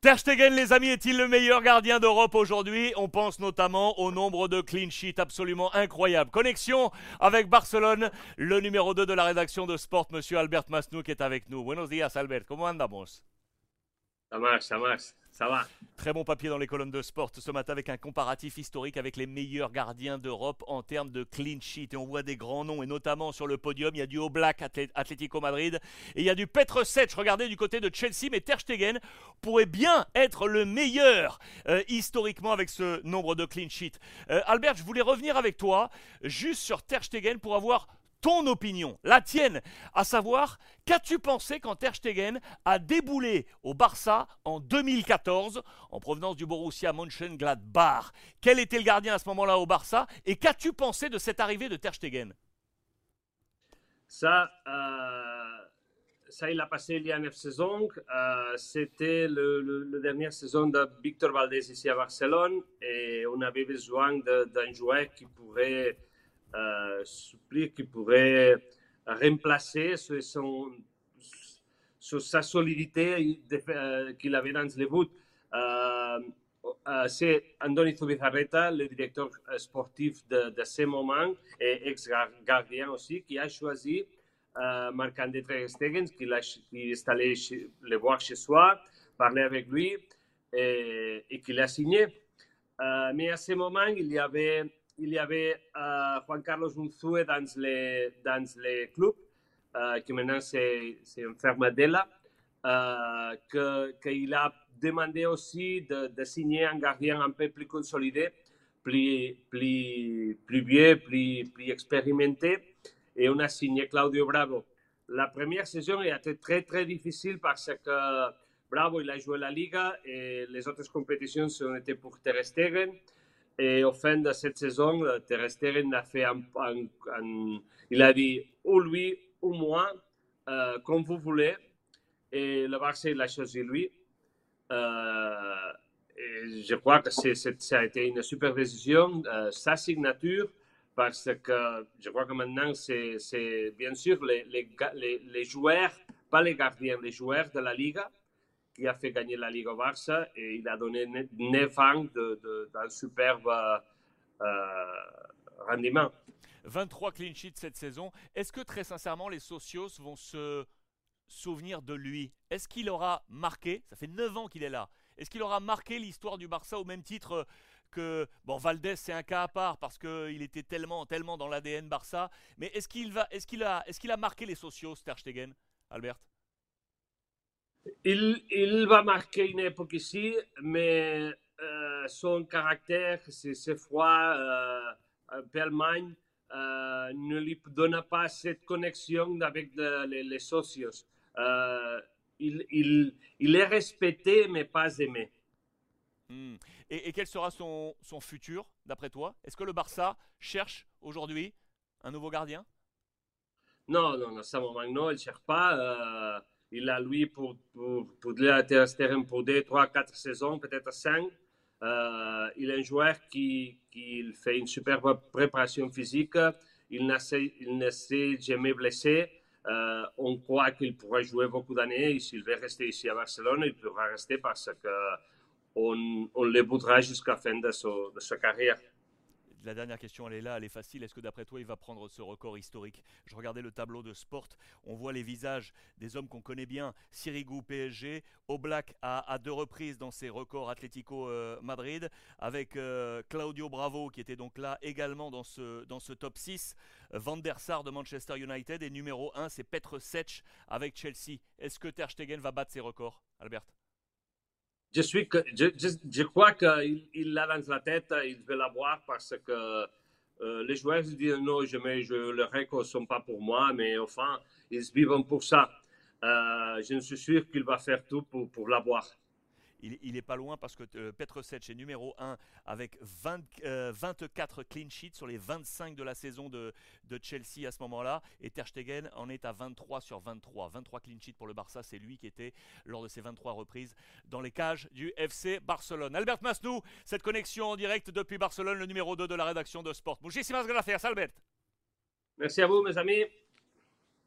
Ter Stegen, les amis, est-il le meilleur gardien d'Europe aujourd'hui? On pense notamment au nombre de clean sheets absolument incroyable. Connexion avec Barcelone, le numéro 2 de la rédaction de Sport, monsieur Albert Masnou, qui est avec nous. Buenos días, Albert. Comment andamos? Ça marche, ça marche. Ça va. Très bon papier dans les colonnes de sport ce matin avec un comparatif historique avec les meilleurs gardiens d'Europe en termes de clean sheet. Et on voit des grands noms, et notamment sur le podium, il y a du Oblak Atlético Madrid et il y a du Petr Sech. Regardez du côté de Chelsea, mais Ter Stegen pourrait bien être le meilleur euh, historiquement avec ce nombre de clean sheets. Euh, Albert, je voulais revenir avec toi juste sur Ter Stegen pour avoir ton opinion, la tienne, à savoir, qu'as-tu pensé quand Ter Stegen a déboulé au Barça en 2014 en provenance du Borussia Mönchengladbach? Quel était le gardien à ce moment-là au Barça et qu'as-tu pensé de cette arrivée de Ter Stegen? Ça, euh, ça, il a passé il y a neuf saisons. Euh, c'était le, dernière saison de Victor Valdés ici à Barcelone et on avait besoin d'un joueur qui pourrait euh, qui pourrait remplacer son, sa solidité euh, qu'il avait dans les buts. Euh, c'est Andoni Zubizarreta, le directeur sportif de, de ce moment et ex-gardien aussi, qui a choisi euh, Marc-André Stegen, qui, qui, est allé le voir chez soi, parler avec lui et, qui l'a signé. Mais à ce moment, il y avait il y avait uh, Juan Carlos Unzue dans le, dans le club, uh, qui maintenant c'est Enfermadella, uh, qu'il a demandé aussi de, de, signer un gardien un peu plus consolidé, plus, plus, plus vieux, plus, plus expérimenté, et on a signé Claudio Bravo. La première saison a été très très difficile parce que Bravo il a joué la Liga et les autres compétitions ont été pour Ter Stegen. Et au fin de cette saison, Ter Stegen a fait un, il a dit ou lui ou moi, euh, comme vous voulez. Et le Barça, il a choisi lui. Euh, et je crois que c'est, ça a été une super décision. Euh, sa signature, parce que je crois que maintenant, c'est, bien sûr les, les, joueurs, pas les gardiens, les joueurs de la Liga qui a fait gagner la Ligue au Barça et il a donné 9 ans d'un superbe euh, rendement. 23 clean sheets cette saison. Est-ce que très sincèrement les socios vont se souvenir de lui? Est-ce qu'il aura marqué, ça fait 9 ans qu'il est là, est-ce qu'il aura marqué l'histoire du Barça au même titre que bon Valdés c'est un cas à part parce qu'il était tellement tellement dans l'ADN Barça, mais est-ce qu'il va est-ce qu'il a est-ce qu'il a marqué les socios Ter Stegen, Albert? Il, il, va marquer une époque ici, mais euh, son caractère, ses, froid, euh, Allemagne, euh, ne lui donne pas cette connexion avec de, les, les, socios. Euh, il, il, il, est respecté, mais pas aimé. Hmm. Et, et, quel sera son, son futur, d'après toi? Est-ce que le Barça cherche aujourd'hui un nouveau gardien? Non, non, à ce moment, non, il ne cherche pas il a lui pour, pour, pour pour 2, 3, 4 saisons, peut-être 5. Euh, il est un joueur qui, qui fait une superbe préparation physique. Il ne s'est jamais blessé. Euh, on croit qu'il pourrait jouer beaucoup d'années. Et s'il veut rester ici à Barcelone, il pourra rester parce qu'on on le voudra jusqu'à la fin de, de sa carrière la dernière question, elle est là, elle est facile. Est-ce que d'après toi, il va prendre ce record historique? Je regardais le tableau de Sport. On voit les visages des hommes qu'on connaît bien. Sirigu PSG, Oblak à, deux reprises dans ses records Atlético euh, Madrid, avec euh, Claudio Bravo qui était donc là également dans ce, top 6. Van de Manchester United et numéro 1, c'est Petr Sech avec Chelsea. Est-ce que Ter Stegen va battre ses records, Albert? Je, suis je, crois qu'il il l'a dans la tête, il veut l'avoir parce que euh, les joueurs se disent non, je mets, je, les records ne sont pas pour moi, mais enfin, ils vivent pour ça. Euh, je suis sûr qu'il va faire tout pour, pour l'avoir il, est pas loin parce que euh, est numéro 1 avec 20, 24 euh, clean sheets sur les 25 de la saison de, de Chelsea à ce moment-là. Et Ter Stegen en est à 23 sur 23. 23 clean sheets pour le Barça, c'est lui qui était lors de ses 23 reprises dans les cages du FC Barcelone. Albert Masnou, cette connexion en direct depuis Barcelone, le numéro 2 de la rédaction de Sport. Muchísimas gracias, Albert. Merci à vous, mes amis.